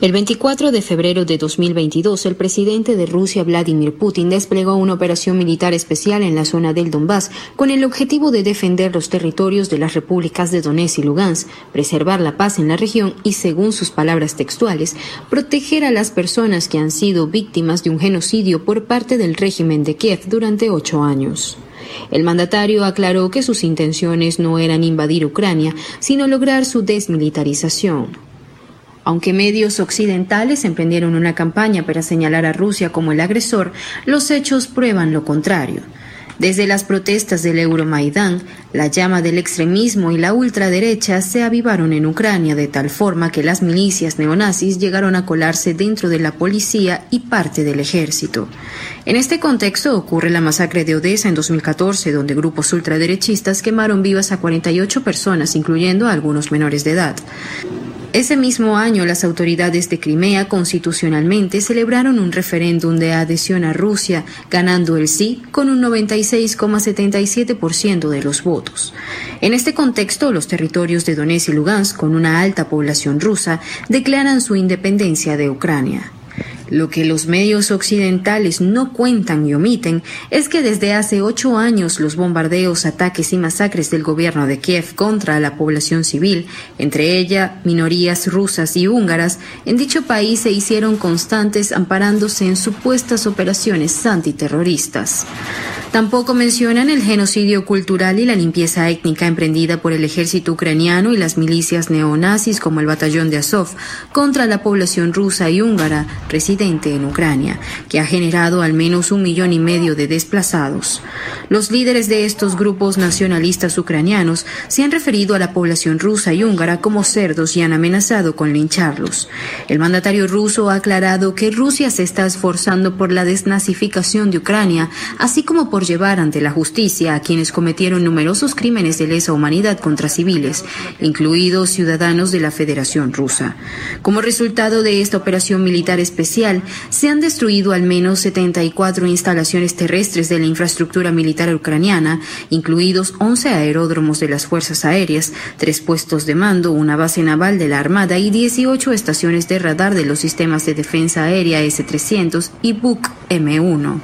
Speaker 8: El 24 de febrero de 2022, el presidente de Rusia, Vladimir Putin, desplegó una operación militar especial en la zona del Donbass con el objetivo de defender los territorios de las repúblicas de Donetsk y Lugansk, preservar la paz en la región y, según sus palabras textuales, proteger a las personas que han sido víctimas de un genocidio por parte del régimen de Kiev durante ocho años. El mandatario aclaró que sus intenciones no eran invadir Ucrania, sino lograr su desmilitarización. Aunque medios occidentales emprendieron una campaña para señalar a Rusia como el agresor, los hechos prueban lo contrario. Desde las protestas del Euromaidán, la llama del extremismo y la ultraderecha se avivaron en Ucrania de tal forma que las milicias neonazis llegaron a colarse dentro de la policía y parte del ejército. En este contexto ocurre la masacre de Odessa en 2014, donde grupos ultraderechistas quemaron vivas a 48 personas, incluyendo a algunos menores de edad. Ese mismo año, las autoridades de Crimea constitucionalmente celebraron un referéndum de adhesión a Rusia, ganando el sí con un 96,77% de los votos. En este contexto, los territorios de Donetsk y Lugansk, con una alta población rusa, declaran su independencia de Ucrania. Lo que los medios occidentales no cuentan y omiten es que desde hace ocho años los bombardeos, ataques y masacres del gobierno de Kiev contra la población civil, entre ella minorías rusas y húngaras, en dicho país se hicieron constantes amparándose en supuestas operaciones antiterroristas. Tampoco mencionan el genocidio cultural y la limpieza étnica emprendida por el ejército ucraniano y las milicias neonazis como el batallón de Azov contra la población rusa y húngara residente en Ucrania, que ha generado al menos un millón y medio de desplazados. Los líderes de estos grupos nacionalistas ucranianos se han referido a la población rusa y húngara como cerdos y han amenazado con lincharlos. El mandatario ruso ha aclarado que Rusia se está esforzando por la desnazificación de Ucrania, así como por llevar ante la justicia a quienes cometieron numerosos crímenes de lesa humanidad contra civiles, incluidos ciudadanos de la Federación Rusa. Como resultado de esta operación militar especial, se han destruido al menos 74 instalaciones terrestres de la infraestructura militar ucraniana, incluidos 11 aeródromos de las Fuerzas Aéreas, tres puestos de mando, una base naval de la Armada y 18 estaciones de radar de los sistemas de defensa aérea S-300 y Buk M1.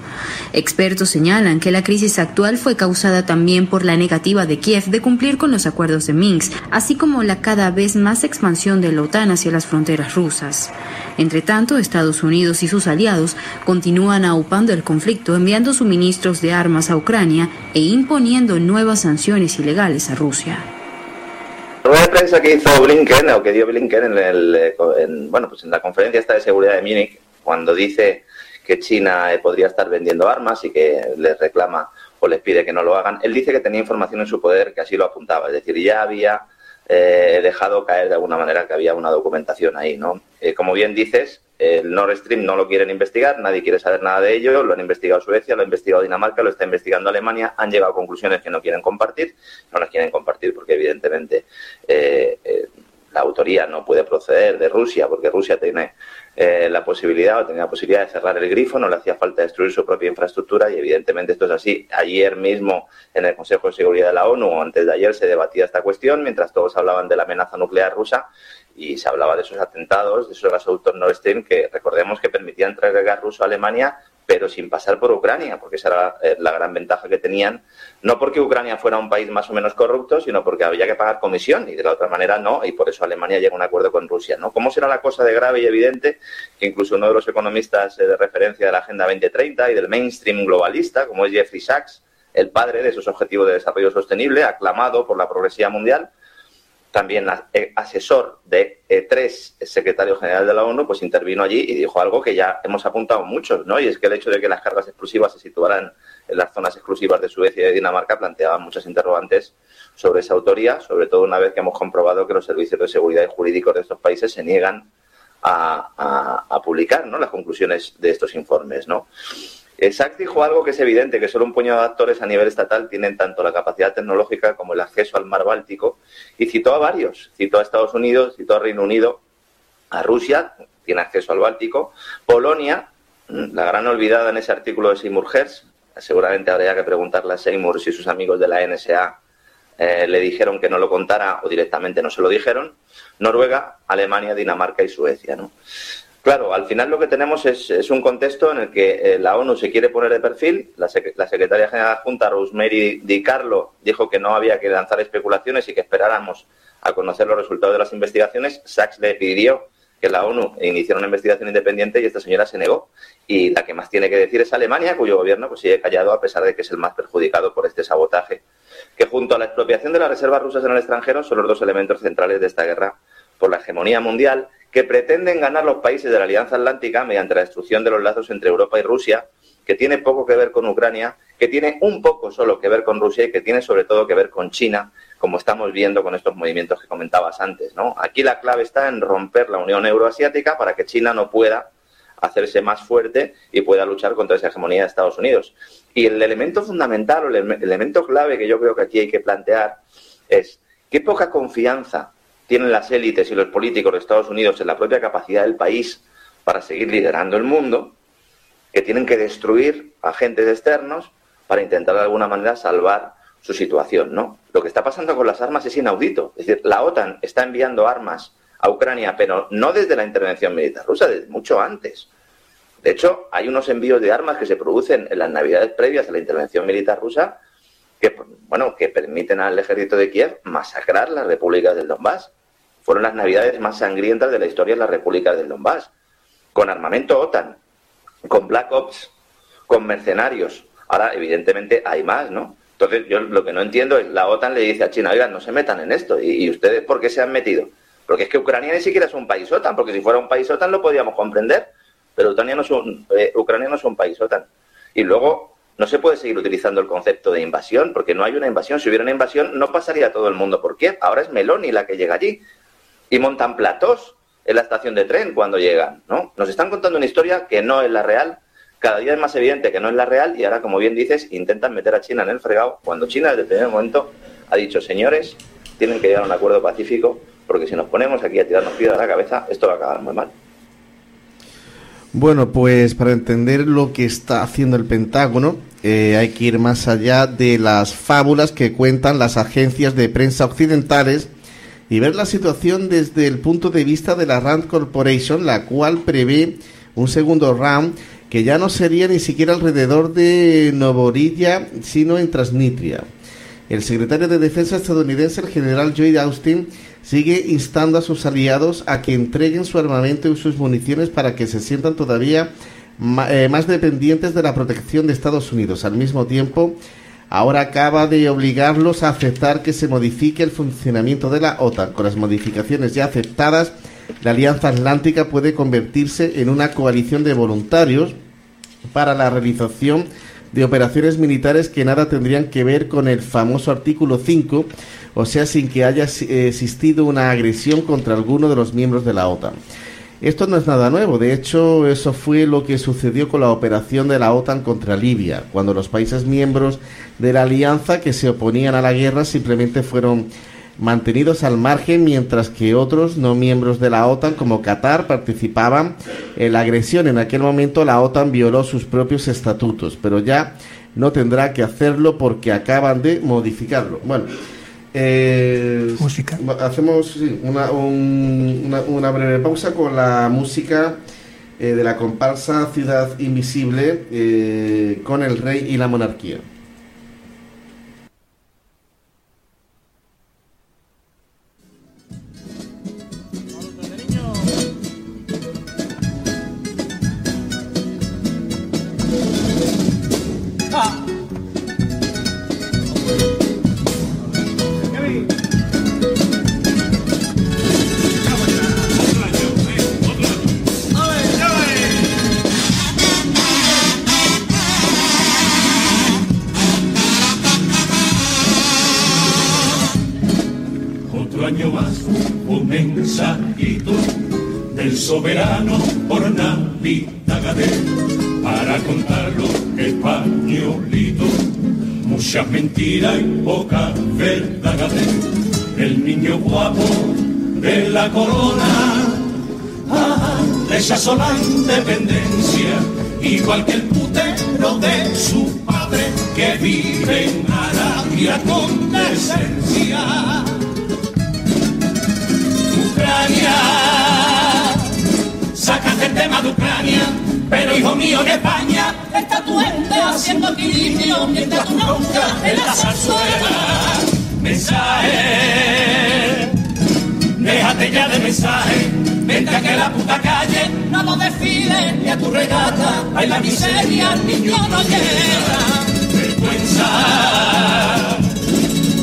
Speaker 8: Expertos señalan que la crisis actual fue causada también por la negativa de Kiev de cumplir con los acuerdos de Minsk, así como la cada vez más expansión de la OTAN hacia las fronteras rusas. Entre tanto, Estados Unidos y sus aliados continúan aupando el conflicto, enviando suministros de armas a Ucrania e imponiendo nuevas sanciones ilegales a Rusia.
Speaker 6: Rueda de prensa que hizo Blinken, o que dio Blinken en, bueno, pues la conferencia esta de seguridad de Múnich, cuando dice que China eh, podría estar vendiendo armas y que les reclama o les pide que no lo hagan, él dice que tenía información en su poder que así lo apuntaba, es decir, ya había eh, dejado caer de alguna manera que había una documentación ahí, ¿no? Eh, como bien dices, el Nord Stream no lo quieren investigar, nadie quiere saber nada de ello, lo han investigado Suecia, lo ha investigado Dinamarca, lo está investigando Alemania, han llegado a conclusiones que no quieren compartir, no las quieren compartir porque evidentemente la autoría no puede proceder de Rusia, porque Rusia tiene eh, la posibilidad o tenía la posibilidad de cerrar el grifo, no le hacía falta destruir su propia infraestructura y evidentemente esto es así. Ayer mismo en el Consejo de Seguridad de la ONU, o antes de ayer, se debatía esta cuestión mientras todos hablaban de la amenaza nuclear rusa y se hablaba de esos atentados, de esos gasoductos Nord Stream que recordemos que permitían traer el gas ruso a Alemania, pero sin pasar por Ucrania, porque esa era eh, la gran ventaja que tenían, no porque Ucrania fuera un país más o menos corrupto, sino porque había que pagar comisión y de la otra manera no, y por eso Alemania llega a un acuerdo con Rusia. ¿no? ¿Cómo será la cosa de grave y evidente que incluso uno de los economistas eh, de referencia de la Agenda 2030 y del mainstream globalista, como es Jeffrey Sachs, el padre de esos objetivos de desarrollo sostenible, aclamado por la progresía mundial, también eh, asesor de e tres secretario general de la ONU, pues intervino allí y dijo algo que ya hemos apuntado muchos, ¿no? Y es que el hecho de que las cargas explosivas se situaran en las zonas exclusivas de Suecia y de Dinamarca planteaba muchas interrogantes sobre esa autoría, sobre todo una vez que hemos comprobado que los servicios de seguridad y jurídicos de estos países se niegan a, a publicar ¿no? las conclusiones de estos informes, ¿no? Sachs dijo algo que es evidente, que solo un puñado de actores a nivel estatal tienen tanto la capacidad tecnológica como el acceso al mar Báltico, y citó a varios, citó a Estados Unidos, citó a Reino Unido, a Rusia, tiene acceso al Báltico, Polonia, mm, la gran olvidada en ese artículo de Seymour Hersh, seguramente habría que preguntarle a Seymour si sus amigos de la NSA eh, le dijeron que no lo contara o directamente no se lo dijeron, Noruega, Alemania, Dinamarca y Suecia. ¿no? Claro, al final lo que tenemos es, un contexto en el que eh, la ONU se quiere poner de perfil. La, secretaria general junta, Rosemary Di Carlo, dijo que no había que lanzar especulaciones y que esperáramos a conocer los resultados de las investigaciones. Sachs le pidió que la ONU iniciara una investigación independiente y esta señora se negó. Y la que más tiene que decir es Alemania, cuyo gobierno pues, sigue callado a pesar de que es el más perjudicado por este sabotaje, que junto a la expropiación de las reservas rusas en el extranjero son los dos elementos centrales de esta guerra por la hegemonía mundial que pretenden ganar los países de la Alianza Atlántica mediante la destrucción de los lazos entre Europa y Rusia, que tiene poco que ver con Ucrania, que tiene un poco solo que ver con Rusia y que tiene sobre todo que ver con China, como estamos viendo con estos movimientos que comentabas antes. ¿no? Aquí la clave está en romper la Unión Euroasiática para que China no pueda hacerse más fuerte y pueda luchar contra esa hegemonía de Estados Unidos. Y el elemento fundamental o el elemento clave que yo creo que aquí hay que plantear es qué poca confianza tienen las élites y los políticos de Estados Unidos en la propia capacidad del país para seguir liderando el mundo, que tienen que destruir agentes externos para intentar de alguna manera salvar su situación, ¿no? Lo que está pasando con las armas es inaudito. Es decir, la OTAN está enviando armas a Ucrania, pero no desde la intervención militar rusa, desde mucho antes. De hecho, hay unos envíos de armas que se producen en las navidades previas a la intervención militar rusa que, bueno, que permiten al ejército de Kiev masacrar las repúblicas del Donbass fueron las navidades más sangrientas de la historia de la República del Donbass, con armamento OTAN, con Black Ops, con mercenarios. Ahora, evidentemente, hay más, ¿no? Entonces, yo lo que no entiendo es, la OTAN le dice a China, oigan, no se metan en esto. ¿Y, ustedes por qué se han metido? Porque es que Ucrania ni siquiera es un país OTAN, porque si fuera un país OTAN lo podríamos comprender, pero Ucrania no es un, eh, Ucrania no es un país OTAN. Y luego, no se puede seguir utilizando el concepto de invasión, porque no hay una invasión. Si hubiera una invasión, no pasaría todo el mundo por Kiev. Ahora es Meloni la que llega allí y montan platós en la estación de tren cuando llegan, ¿no? Nos están contando una historia que no es la real, cada día es más evidente que no es la real y ahora, como bien dices, intentan meter a China en el fregado cuando China desde el primer momento ha dicho, señores, tienen que llegar a un acuerdo pacífico porque si nos ponemos aquí a tirarnos piedras a la cabeza, esto va a acabar muy mal.
Speaker 2: Bueno, pues para entender lo que está haciendo el Pentágono, eh, hay que ir más allá de las fábulas que cuentan las agencias de prensa occidentales y ver la situación desde el punto de vista de la Rand Corporation, la cual prevé un segundo round que ya no sería ni siquiera alrededor de Novorilla, sino en Transnistria. El secretario de Defensa estadounidense, el general Lloyd Austin, sigue instando a sus aliados a que entreguen su armamento y sus municiones para que se sientan todavía eh, más dependientes de la protección de Estados Unidos. Al mismo tiempo, ahora acaba de obligarlos a aceptar que se modifique el funcionamiento de la OTAN. Con las modificaciones ya aceptadas, la Alianza Atlántica puede convertirse en una coalición de voluntarios para la realización de operaciones militares que nada tendrían que ver con el famoso artículo 5, o sea, sin que haya existido una agresión contra alguno de los miembros de la OTAN. Esto no es nada nuevo, de hecho eso fue lo que sucedió con la operación de la OTAN contra Libia, cuando los países miembros de la alianza que se oponían a la guerra simplemente fueron mantenidos al margen mientras que otros no miembros de la OTAN como Qatar participaban en la agresión. En aquel momento la OTAN violó sus propios estatutos, pero ya no tendrá que hacerlo porque acaban de modificarlo. Bueno, eh, música. Hacemos una, una, breve pausa con la música eh, de la comparsa Ciudad Invisible eh, con el rey y la monarquía.
Speaker 4: Soberano por Navidad para contarlo españolito. Muchas mentiras y poca verdad. El niño guapo de la corona ah, rechazó la independencia, igual que el putero de su padre que vive en Arabia con decencia. Ucrania el tema de Ucrania, pero hijo mío en España está tu gente haciendo equilibrio mientras tu nunca en la zarzuela. Mensaje, déjate ya de mensaje, vente a que la puta calle no lo desfile ni a tu regata, hay la miseria, el niño no llega. Vergüenza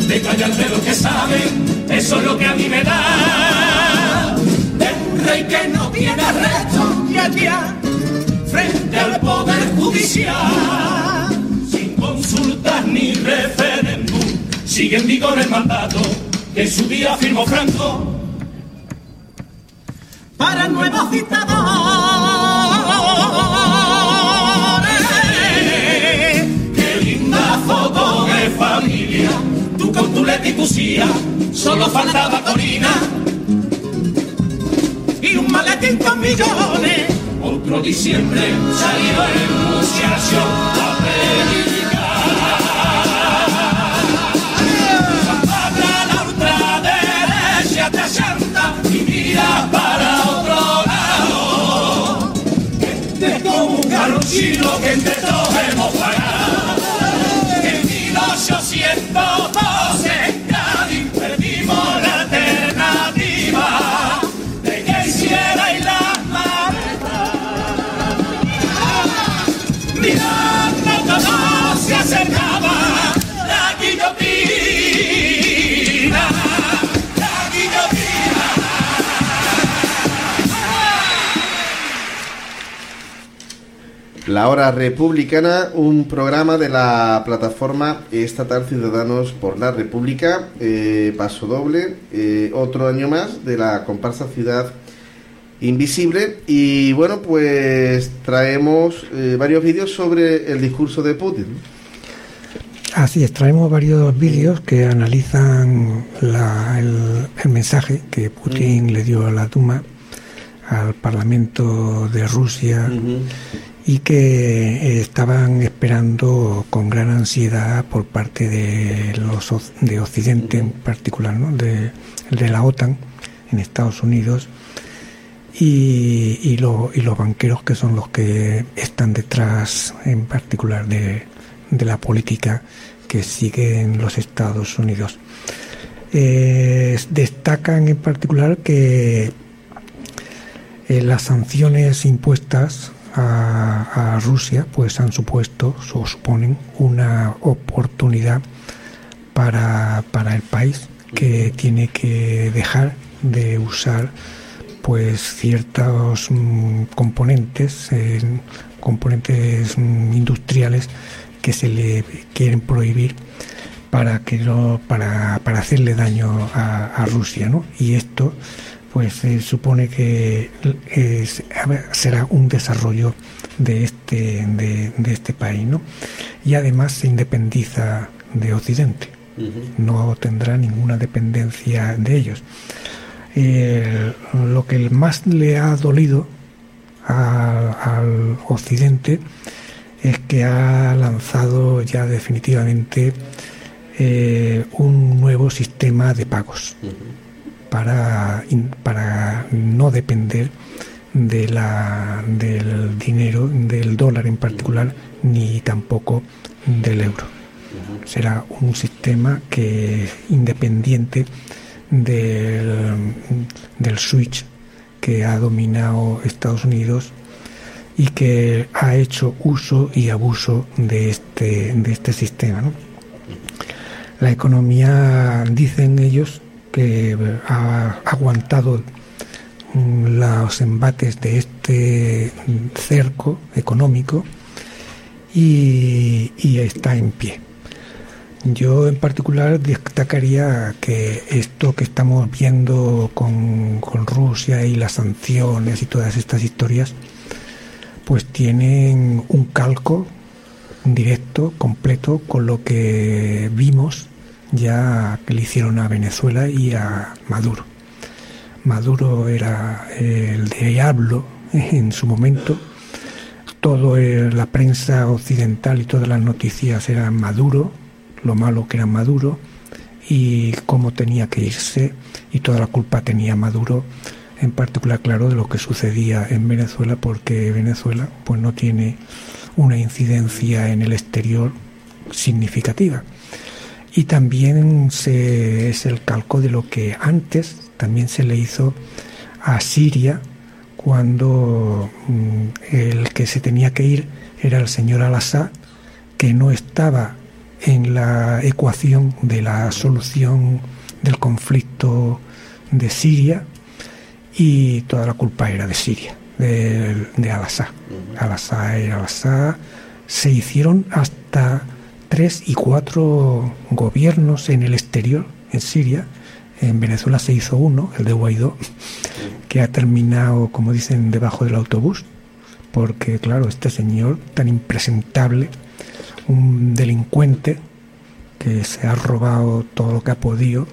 Speaker 4: de callarte lo que saben, eso es lo que a mí me da rey que no tiene arresto y allá, frente al poder judicial, sin consultas ni referéndum, sigue en vigor el mandato que en su día firmó Franco para nuevos dictadores. Qué linda foto de familia, tú con tu leticucía, solo faltaba Corina y un maletín con millones. Otro diciembre salió el muchacho a predicar. Habla la ultraderecha te asienta y mira para otro lado. Este como un carro chino que entre todos hemos pagado. En 1812
Speaker 2: La Hora Republicana, un programa de la plataforma estatal Ciudadanos por la República, eh, paso doble, eh, otro año más de la comparsa Ciudad invisible. Y bueno pues traemos eh, varios vídeos sobre el discurso de Putin
Speaker 3: así es traemos varios vídeos que analizan el, mensaje que Putin mm. le dio a la Duma al Parlamento de Rusia y que estaban esperando con gran ansiedad por parte de los de Occidente en particular ¿no? de, de la OTAN en Estados Unidos y, y, los banqueros que son los que están detrás en particular de, la política que siguen los Estados Unidos. Eh, destacan en particular que eh, las sanciones impuestas a, a, Rusia pues han supuesto o suponen una oportunidad para, para el país que tiene que dejar de usar pues ciertos mm, componentes, componentes mm, industriales que se le quieren prohibir para que no, para, para hacerle daño a, Rusia, ¿no? Y esto pues se supone que será un desarrollo de este de, de, este país, ¿no? Y además se independiza de Occidente, no tendrá ninguna dependencia de ellos. Lo que más le ha dolido al occidente es que ha lanzado ya definitivamente eh, un nuevo sistema de pagos para, para no depender de la, del dinero, del dólar en particular, ni tampoco del euro. Será un sistema que independiente del, del switch que ha dominado Estados Unidos y que ha hecho uso y abuso de este, de este sistema. La economía, dicen ellos, que ha aguantado los embates de este cerco económico y está en pie. Yo en particular destacaría que esto que estamos viendo con, Rusia y las sanciones y todas estas historias, pues tienen un calco directo, completo, con lo que vimos ya que le hicieron a Venezuela y a Maduro. Maduro era el diablo en su momento, toda la prensa occidental y todas las noticias eran Maduro, lo malo que era Maduro y cómo tenía que irse y toda la culpa tenía Maduro en particular claro de lo que sucedía en Venezuela porque Venezuela pues no tiene una incidencia en el exterior significativa y también se, es el calco de lo que antes también se le hizo a Siria cuando mm, el que se tenía que ir era el señor Al-Assad que no estaba en la ecuación de la solución del conflicto de Siria y toda la culpa era de Siria, de, de Al-Assad. Al-Assad y Al-Assad se hicieron hasta tres y cuatro gobiernos en el exterior, en Siria. En Venezuela se hizo uno, el de Guaidó, que ha terminado, como dicen, debajo del autobús, porque claro, este señor tan impresentable, un delincuente que se ha robado todo lo que ha podido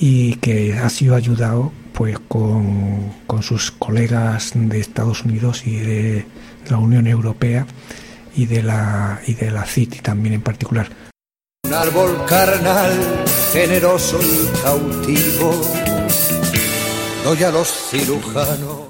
Speaker 3: y que ha sido ayudado pues con, con sus colegas de Estados Unidos y de la Unión Europea y de la y de la CITI también en particular.
Speaker 1: Un árbol carnal, generoso y cautivo, doy a los cirujanos